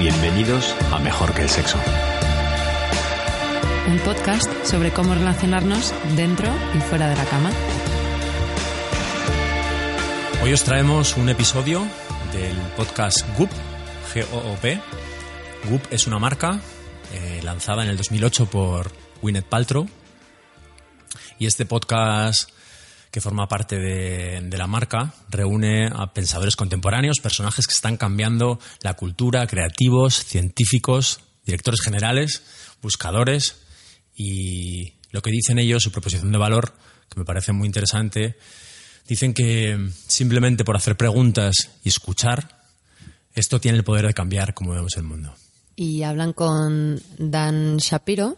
Bienvenidos a Mejor que el Sexo. Un podcast sobre cómo relacionarnos dentro y fuera de la cama. Hoy os traemos un episodio del podcast Goop, G-O-O-P. Goop es una marca eh, lanzada en el 2008 por Gwyneth Paltrow. Y este podcast que forma parte de, de, la marca, reúne a pensadores contemporáneos, personajes que están cambiando la cultura, creativos, científicos, directores generales, buscadores y lo que dicen ellos, su proposición de valor, que me parece muy interesante, dicen que simplemente por hacer preguntas y escuchar, esto tiene el poder de cambiar cómo vemos el mundo. Y hablan con Dan Shapiro,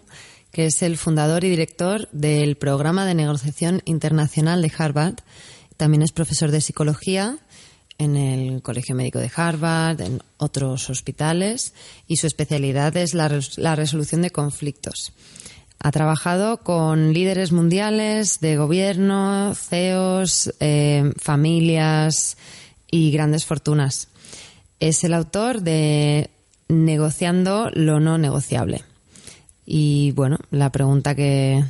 que es el fundador y director del programa de negociación internacional de Harvard. También es profesor de psicología en el Colegio Médico de Harvard, en otros hospitales, y su especialidad es la, resolución de conflictos. Ha trabajado con líderes mundiales de gobierno, CEOs, eh, familias y grandes fortunas. Es el autor de Negociando lo no negociable y bueno, la pregunta que,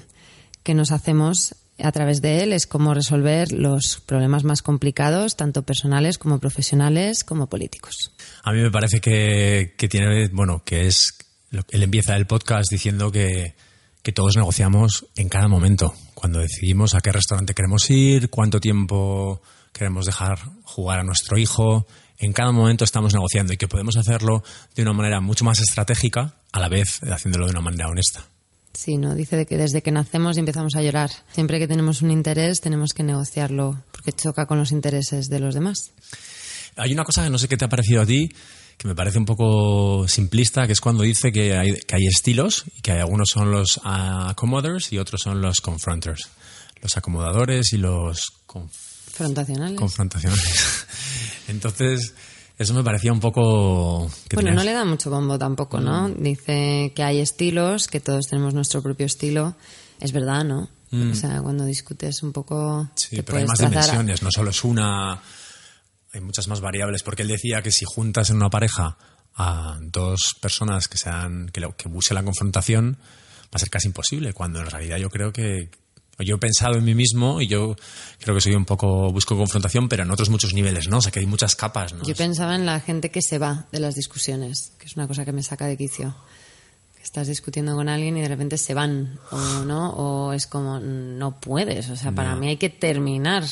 que nos hacemos a través de él es cómo resolver los problemas más complicados, tanto personales como profesionales, como políticos. A mí me parece que, que tiene, bueno, que es, él empieza el podcast diciendo que, que todos negociamos en cada momento, cuando decidimos a qué restaurante queremos ir, cuánto tiempo queremos dejar jugar a nuestro hijo, en cada momento estamos negociando y que podemos hacerlo de una manera mucho más estratégica, a la vez haciéndolo de una manera honesta. Sí, ¿no? Dice que desde que nacemos empezamos a llorar. Siempre que tenemos un interés tenemos que negociarlo porque choca con los intereses de los demás. Hay una cosa que no sé qué te ha parecido a ti, que me parece un poco simplista, que es cuando dice que hay, que hay estilos y que hay algunos son los accomoders y otros son los confronters. Los acomodadores y los confrontacionales. confrontacionales. Entonces, eso me parecía un poco... bueno, tenías... no le da mucho bombo tampoco, ¿no? Mm. Dice que hay estilos, que todos tenemos nuestro propio estilo. Es verdad, ¿no? Mm. O sea, cuando discutes un poco... Sí, pero hay más dimensiones, a... no solo es una... Hay muchas más variables, porque él decía que si juntas en una pareja a dos personas que sean que, que busquen la confrontación, va a ser casi imposible, cuando en realidad yo creo que, yo he pensado en mí mismo y yo creo que soy un poco, busco confrontación, pero en otros muchos niveles, ¿no? O sea, que hay muchas capas, ¿no? Yo pensaba en la gente que se va de las discusiones, que es una cosa que me saca de quicio. Estás discutiendo con alguien y de repente se van, o no, o es como, no puedes, o sea, para mí hay que terminar.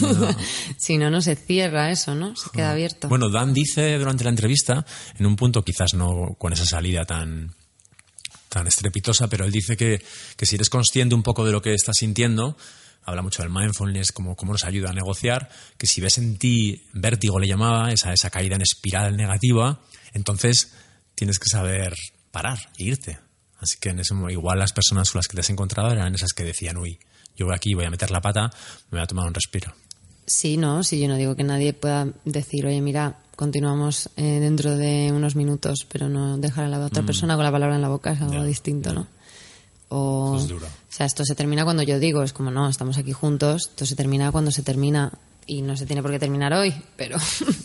No. si no, no se cierra eso, ¿no? Se queda abierto. Bueno, Dan dice durante la entrevista, en un punto quizás no con esa salida tan tan estrepitosa, pero él dice que, que, si eres consciente un poco de lo que estás sintiendo, habla mucho del mindfulness, como cómo nos ayuda a negociar, que si ves en ti vértigo, le llamaba, esa, esa caída en espiral negativa, entonces tienes que saber parar e irte. Así que en ese, igual las personas con las que te has encontrado eran esas que decían, uy, yo voy aquí, voy a meter la pata, me voy a tomar un respiro. Sí, no, sí, yo no digo que nadie pueda decir, oye, mira, continuamos eh, dentro de unos minutos, pero no dejar a la otra mm. persona con la palabra en la boca es algo yeah, distinto, yeah. ¿no? O, es duro. o sea, esto se termina cuando yo digo, es como, no, estamos aquí juntos, esto se termina cuando se termina y no se tiene por qué terminar hoy, pero,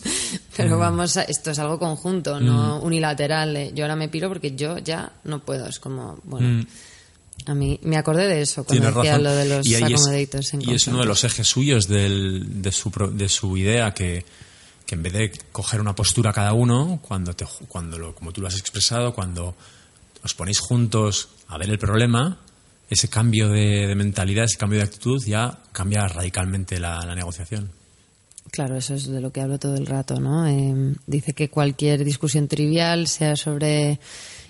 pero mm. vamos, a, esto es algo conjunto, mm. no unilateral. Eh. Yo ahora me piro porque yo ya no puedo, es como, bueno. A mí me acordé de eso cuando Tienes decía razón. lo de los y. Es, y es uno de los ejes suyos del, de, su, de su idea que, en vez de coger una postura cada uno, cuando, te, cuando lo, como tú lo has expresado, cuando os ponéis juntos a ver el problema, ese cambio de, de mentalidad, ese cambio de actitud ya cambia radicalmente la, la, negociación. Claro, eso es de lo que hablo todo el rato, ¿no? Eh, dice que cualquier discusión trivial, sea sobre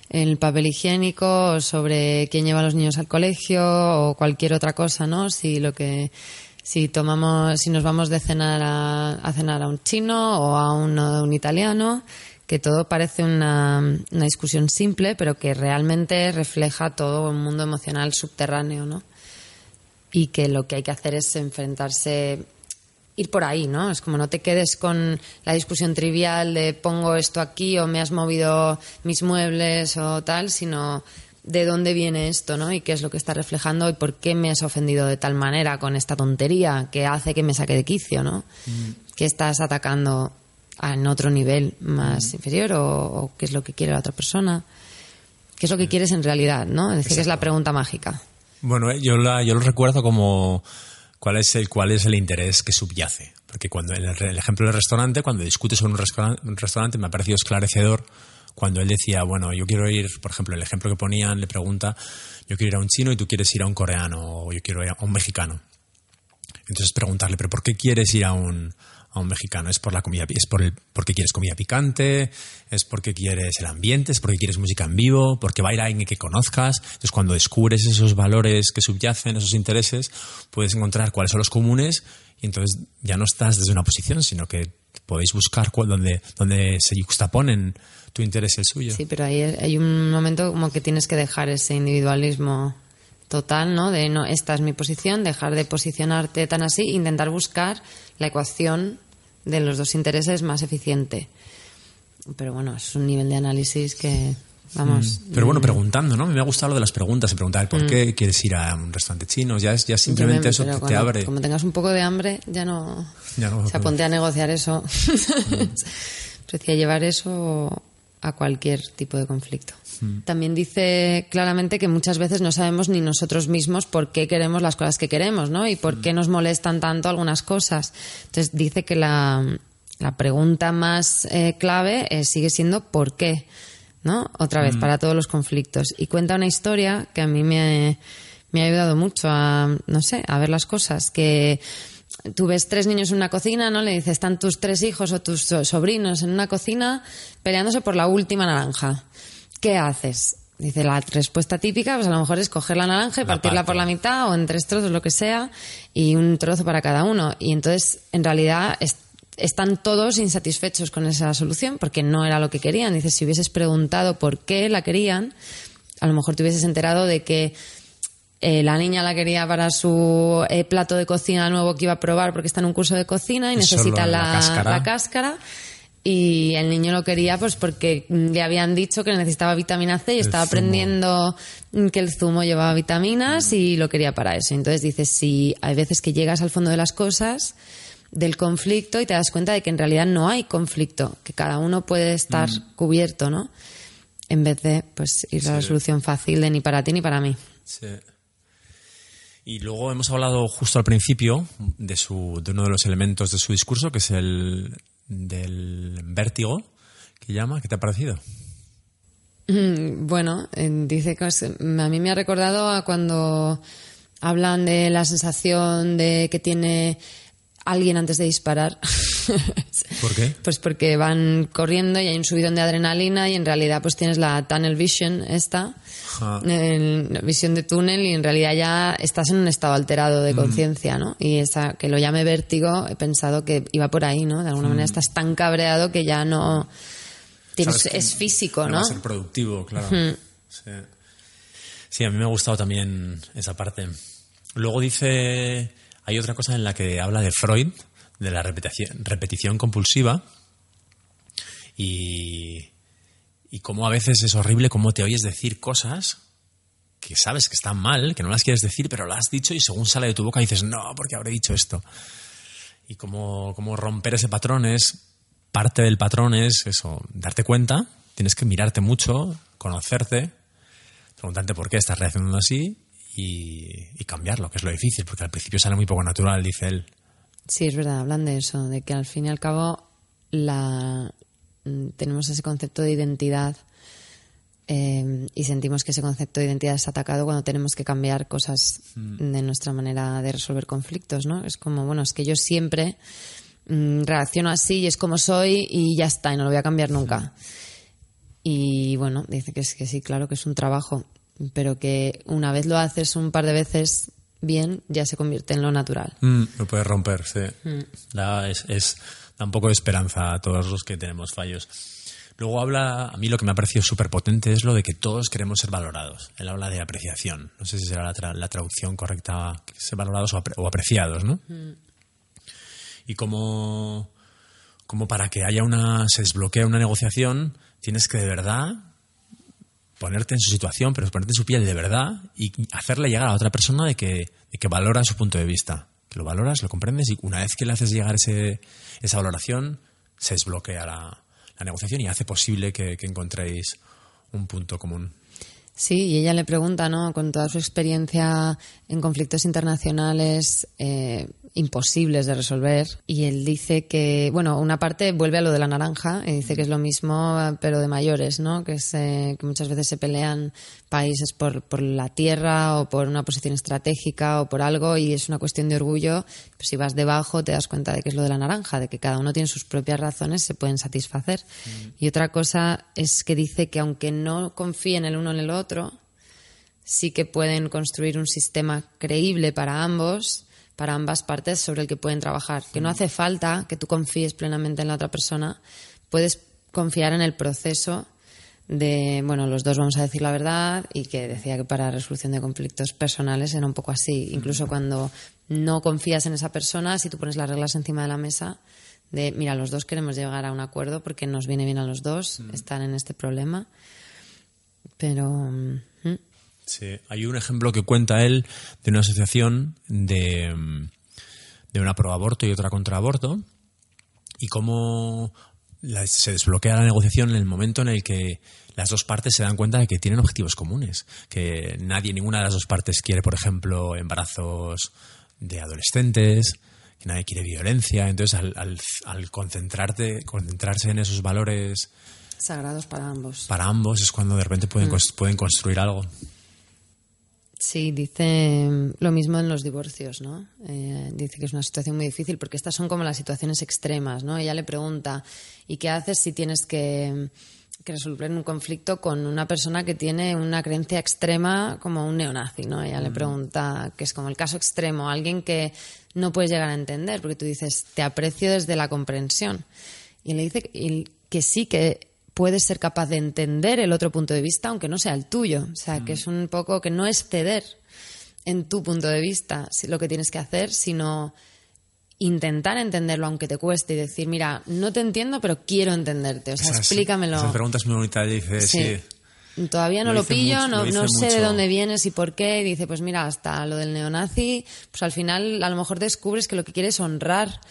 el papel higiénico, o sobre quién lleva a los niños al colegio o cualquier otra cosa, ¿no? Si lo que si tomamos, si nos vamos de cenar a, cenar a un chino o a un, a un italiano, que todo parece una, una, discusión simple, pero que realmente refleja todo un mundo emocional subterráneo, ¿no? Y que lo que hay que hacer es enfrentarse, ir por ahí, ¿no? Es como no te quedes con la discusión trivial de pongo esto aquí o me has movido mis muebles o tal, sino de dónde viene esto, ¿no? Y qué es lo que está reflejando y por qué me has ofendido de tal manera con esta tontería que hace que me saque de quicio, ¿no? Mm. Que estás atacando en otro nivel más inferior o, qué es lo que quiere la otra persona. ¿Qué es lo que quieres en realidad? ¿no? Es decir, que es la pregunta mágica. Bueno, eh, yo, la, yo lo recuerdo como cuál es el cuál es el interés que subyace. Porque cuando en el, ejemplo del restaurante, cuando discutes sobre un, restaurante, un restaurante, me ha parecido esclarecedor cuando él decía, bueno, yo quiero ir, por ejemplo, el ejemplo que ponían le pregunta, yo quiero ir a un chino y tú quieres ir a un coreano o yo quiero ir a un mexicano. Entonces preguntarle, pero ¿por qué quieres ir a un, a un mexicano? ¿Es por la comida, es por el, porque quieres comida picante? ¿Es porque quieres el ambiente? ¿Es porque quieres música en vivo? ¿Porque va a ir alguien que conozcas? Entonces cuando descubres esos valores que subyacen, esos intereses, puedes encontrar cuáles son los comunes y entonces ya no estás desde una posición, sino que podéis buscar donde, donde se juxtaponen tu interés y el suyo. Sí, pero ahí hay un momento como que tienes que dejar ese individualismo total, ¿no? De no, esta es mi posición, dejar de posicionarte tan así, intentar buscar la ecuación de los dos intereses más eficiente. Pero bueno, es un nivel de análisis que, vamos. Mm. Pero bueno, preguntando, ¿no? Me ha gustado lo de las preguntas, preguntar por qué mm. quieres ir a un restaurante chino, ya, es, ya simplemente eso te, abre. Como tengas un poco de hambre, ya no. Ya no se aponte a negociar eso. Mm. llevar eso a cualquier tipo de conflicto. Mm. También dice claramente que muchas veces no sabemos ni nosotros mismos por qué queremos las cosas que queremos, ¿no? Y por qué nos molestan tanto algunas cosas. Entonces dice que la, pregunta más eh, clave eh, sigue siendo ¿por qué? ¿No? Otra vez, mm. para todos los conflictos. Y cuenta una historia que a mí me, me ha ayudado mucho a, no sé, a ver las cosas. Que tú ves tres niños en una cocina, ¿no? Le dices, están tus tres hijos o tus sobrinos en una cocina peleándose por la última naranja. ¿qué haces? Dice, la respuesta típica, pues a lo mejor es coger la naranja y partirla por la mitad o en tres trozos, lo que sea, y un trozo para cada uno. Y entonces, en realidad, están todos insatisfechos con esa solución porque no era lo que querían. Dice, si hubieses preguntado por qué la querían, a lo mejor te hubieses enterado de que eh, la niña la quería para su eh, plato de cocina nuevo que iba a probar porque está en un curso de cocina y necesita la cáscara y el niño lo quería pues porque le habían dicho que necesitaba vitamina C y estaba aprendiendo que el zumo llevaba vitaminas y lo quería para eso. Entonces dices, si hay veces que llegas al fondo de las cosas, del conflicto y te das cuenta de que en realidad no hay conflicto, que cada uno puede estar mm. cubierto, ¿no? En vez de pues ir a la solución fácil de ni para ti ni para mí. Sí. Y luego hemos hablado justo al principio de, su, de uno de los elementos de su discurso, que es el, del vértigo que llama. ¿Qué te ha parecido? Mm, bueno, dice que a mí me ha recordado a cuando hablan de la sensación de que tiene alguien antes de disparar. ¿Por qué? Pues porque van corriendo y hay un subidón de adrenalina y en realidad pues tienes la tunnel vision esta, visión de túnel y en realidad ya estás en un estado alterado de mm. conciencia, ¿no? Y esa, que lo llame vértigo, he pensado que iba por ahí, ¿no? De alguna manera mm. estás tan cabreado que ya no... Tienes, es físico, ¿no? Va a ser productivo, claro. sí. sí, a mí me ha gustado también esa parte. Luego dice hay otra cosa en la que habla de Freud, de la repetición, compulsiva, y, y cómo a veces es horrible cómo te oyes decir cosas que sabes que están mal, que no las quieres decir, pero las has dicho y según sale de tu boca dices, no, porque habré dicho esto. Y cómo, cómo romper ese patrón es, parte del patrón es eso, darte cuenta, tienes que mirarte mucho, conocerte, preguntarte por qué estás reaccionando así y, cambiarlo, que es lo difícil, porque al principio sale muy poco natural, dice él. Sí, es verdad, hablan de eso, de que al fin y al cabo la, mm, tenemos ese concepto de identidad eh, y sentimos que ese concepto de identidad es atacado cuando tenemos que cambiar cosas mm. de nuestra manera de resolver conflictos, ¿no? Es como, bueno, es que yo siempre mm, reacciono así y es como soy y ya está, y no lo voy a cambiar nunca. Y bueno, dice que, es, que sí, claro que es un trabajo pero que una vez lo haces un par de veces bien, ya se convierte en lo natural. Mm, lo puedes romper, sí. Mm. es, es, da un poco de esperanza a todos los que tenemos fallos. Luego habla, a mí lo que me ha parecido súper potente es lo de que todos queremos ser valorados. Él habla de apreciación. No sé si será la, traducción correcta, ser valorados o, apreciados, ¿no? Mm. Y como, como para que haya una, se desbloquee una negociación, tienes que de verdad ponerte en su situación, pero ponerte en su piel de verdad y hacerle llegar a otra persona de que, que valora su punto de vista. Que lo valoras, lo comprendes y una vez que le haces llegar ese, esa valoración, se desbloquea la, la negociación y hace posible que, que encontréis un punto común. Sí, y ella le pregunta, ¿no? Con toda su experiencia en conflictos internacionales eh, imposibles de resolver, y él dice que, bueno, una parte vuelve a lo de la naranja y dice que es lo mismo, pero de mayores, ¿no? Que, se, que muchas veces se pelean países por, por la tierra o por una posición estratégica o por algo y es una cuestión de orgullo. Pues si vas debajo te das cuenta de que es lo de la naranja, de que cada uno tiene sus propias razones, se pueden satisfacer. Y otra cosa es que dice que aunque no confíen el uno en el otro, sí que pueden construir un sistema creíble para ambos, para ambas partes sobre el que pueden trabajar. Que no hace falta que tú confíes plenamente en la otra persona, puedes confiar en el proceso de, bueno, los dos vamos a decir la verdad y que decía que para resolución de conflictos personales era un poco así. Incluso cuando no confías en esa persona, si tú pones las reglas encima de la mesa, de, mira, los dos queremos llegar a un acuerdo porque nos viene bien a los dos estar en este problema. Pero. mm, Sí, hay un ejemplo que cuenta él de una asociación de, mm, de una pro aborto y otra contra aborto y cómo se desbloquea la negociación en el momento en el que las dos partes se dan cuenta de que tienen objetivos comunes, que nadie, ninguna de las dos partes quiere, por ejemplo, embarazos de adolescentes, que nadie quiere violencia, entonces al, al, al concentrarte, concentrarse en esos valores sagrados para ambos. para ambos es cuando de repente pueden, cons- pueden construir algo. Sí, dice mm, lo mismo en los divorcios, ¿no? Eh, dice que es una situación muy difícil porque estas son como las situaciones extremas, ¿no? Ella le pregunta, ¿y qué haces si tienes que, que resolver un conflicto con una persona que tiene una creencia extrema como un neonazi, ¿no? Ella le pregunta, que es como el caso extremo, alguien que no puedes llegar a entender, porque tú dices, te aprecio desde la comprensión. Y le dice que sí, que puedes ser capaz de entender el otro punto de vista, aunque no sea el tuyo. O sea, que es un poco que no es ceder en tu punto de vista lo que tienes que hacer, sino intentar entenderlo aunque te cueste y decir, mira, no te entiendo, pero quiero entenderte. O sea, Esas- explícamelo. Esa pregunta es muy bonita. Dice, sí. Sí. Todavía no Lo pillo, mucho, no, lo no sé de dónde vienes y por qué. Y dice, pues mira, hasta lo del neonazi, pues al final a lo mejor descubres que lo que quiere es honrar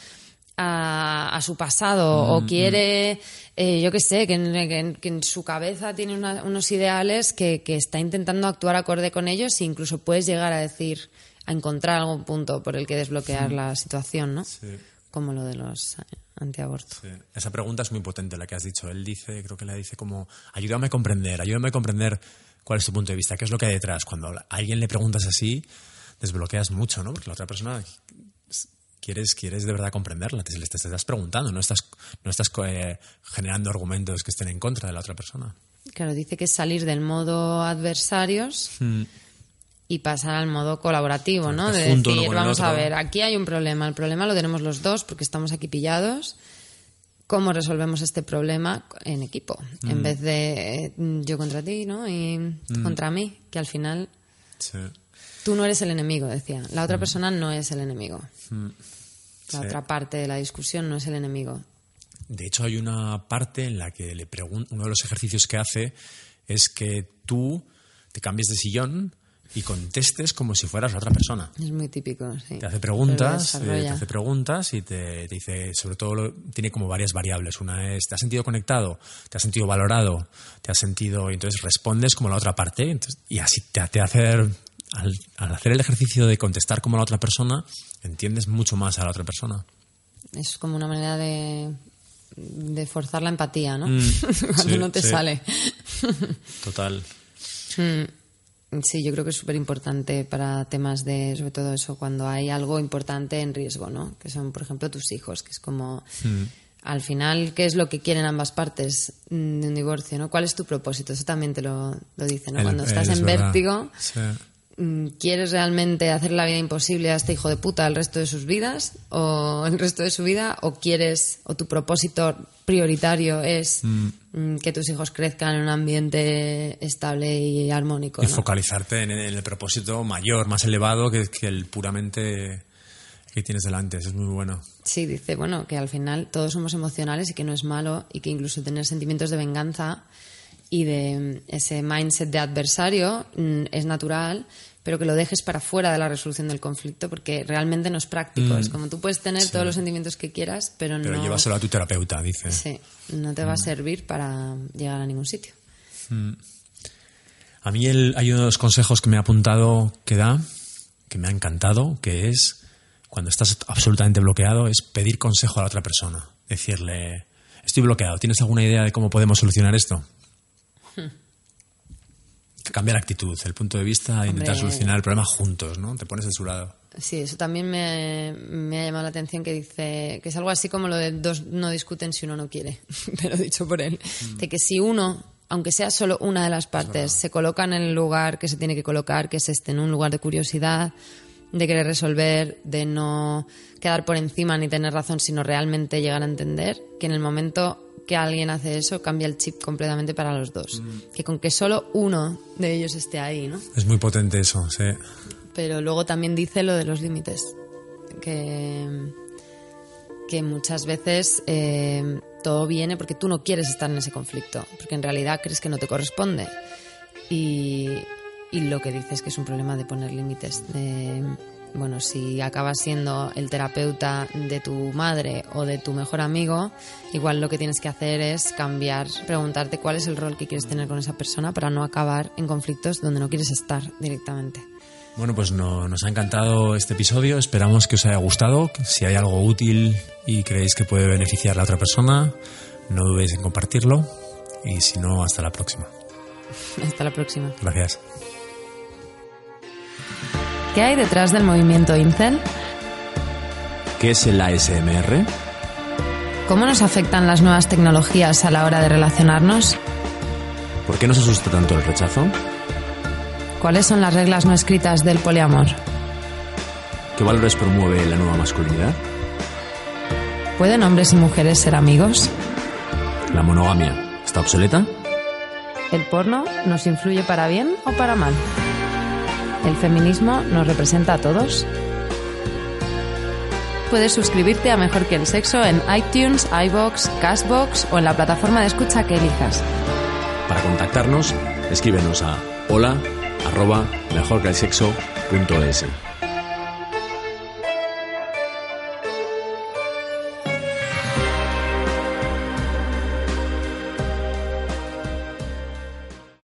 a, a su pasado Mm, o quiere, eh, yo qué sé, que en, que en- que en su cabeza tiene una- unos ideales que, que está intentando actuar acorde con ellos e incluso puedes llegar a decir, a encontrar algún punto por el que desbloquear la situación, ¿no? Sí. Como lo de los antiabortos. Sí. Esa pregunta es muy potente la que has dicho. Él dice, creo que le dice como, ayúdame a comprender, ayúdame a comprender cuál es tu punto de vista, qué es lo que hay detrás. Cuando a alguien le preguntas así, desbloqueas mucho, ¿no? Porque la otra persona quieres, quieres de verdad comprenderla, te, estás preguntando, no estás, no estás eh, generando argumentos que estén en contra de la otra persona. Claro, dice que es salir del modo adversarios y pasar al modo colaborativo, ¿no? De decir, vamos a ver, aquí hay un problema, el problema lo tenemos los dos porque estamos aquí pillados. ¿Cómo resolvemos este problema en equipo? Mm. En vez de eh, yo contra ti, ¿no? Y tú contra mí, que al final Sí. Tú no eres el enemigo, decía. La otra persona no es el enemigo. La Mm. Sí. otra parte de la discusión no es el enemigo. De hecho, hay una parte en la que le uno de los ejercicios que hace es que tú te cambies de sillón y contestes como si fueras la otra persona. Es muy típico, sí. Te hace preguntas, eh, te hace preguntas y te, te dice, sobre todo, lo- tiene como varias variables. Una es, ¿te has sentido conectado? ¿Te has sentido valorado? ¿Te has sentido...? Y entonces respondes como la otra parte entonces- y así te, te hace... Al, al hacer el ejercicio de contestar como la otra persona, entiendes mucho más a la otra persona. Es como una manera de, de forzar la empatía, ¿no? Mm, Cuando sí, no te sí. sale. Total. Sí, yo creo que es súper importante para temas de, sobre todo eso, cuando hay algo importante en riesgo, ¿no? Que son, por ejemplo, tus hijos, que es como, al final, ¿qué es lo que quieren ambas partes mm, de un divorcio, ¿no? ¿Cuál es tu propósito? Eso también te lo, lo dice, ¿no? El- cuando estás es en verdad. vértigo, Sí. Mm, ¿quieres realmente hacer la vida imposible a este hijo de puta el resto de sus vidas o el resto de su vida o quieres o tu propósito prioritario es mm, que tus hijos crezcan en un ambiente estable y armónico Y ¿no? focalizarte en, en el propósito mayor, más elevado que, que el puramente que tienes delante. Eso es muy bueno. Sí, dice, bueno, que al final todos somos emocionales y que no es malo y que incluso tener sentimientos de venganza y de ese mindset de adversario mm, es natural, pero que lo dejes para fuera de la resolución del conflicto porque realmente no es práctico. Es como tú puedes tener todos los sentimientos que quieras, pero, Pero no. llévaselo a tu terapeuta, dice. Sí, no te va a servir para llegar a ningún sitio. A mí el- hay uno de los consejos que me ha apuntado que da, que me ha encantado, que es cuando estás absolutamente bloqueado, es pedir consejo a la otra persona. Decirle, estoy bloqueado, ¿tienes alguna idea de cómo podemos solucionar esto? Cambiar actitud, el punto de vista, e intentar solucionar el problema juntos, ¿no? Te pones de su lado. Sí, eso también me, me ha llamado la atención que dice que es algo así como lo de dos no discuten si uno no quiere, pero dicho por él, de que si uno, aunque sea solo una de las partes, se coloca en el lugar que se tiene que colocar, que es este, en un lugar de curiosidad, de querer resolver, de no quedar por encima ni tener razón, sino realmente llegar a entender, que en el momento que alguien hace eso cambia el chip completamente para los dos, que con que solo uno de ellos esté ahí, ¿no? Es muy potente eso, sí. pero luego también dice lo de los límites, que, que muchas veces eh, todo viene porque tú no quieres estar en ese conflicto, porque en realidad crees que no te corresponde. Y, y lo que dice es que es un problema de poner límites, de, bueno, si acabas siendo el terapeuta de tu madre o de tu mejor amigo, igual lo que tienes que hacer es cambiar, preguntarte cuál es el rol que quieres tener con esa persona para no acabar en conflictos donde no quieres estar directamente. Bueno, pues no- nos ha encantado este episodio. Esperamos que os haya gustado. Si hay algo útil y creéis que puede beneficiar a la otra persona, no dudéis en compartirlo. Y si no, hasta la próxima. Hasta la próxima. Gracias. ¿Qué hay detrás del movimiento Incel? ¿Qué es el ASMR? ¿Cómo nos afectan las nuevas tecnologías a la hora de relacionarnos? ¿Por qué nos asusta tanto el rechazo? ¿Cuáles son las reglas no escritas del poliamor? ¿Qué valores promueve la nueva masculinidad? ¿Pueden hombres y mujeres ser amigos? ¿La monogamia está obsoleta? ¿El porno nos influye para bien o para mal? ¿El feminismo nos representa a todos? Puedes suscribirte a Mejor que el Sexo en iTunes, iBox, Castbox o en la plataforma de escucha que elijas. Para contactarnos, escríbenos a hola arroba.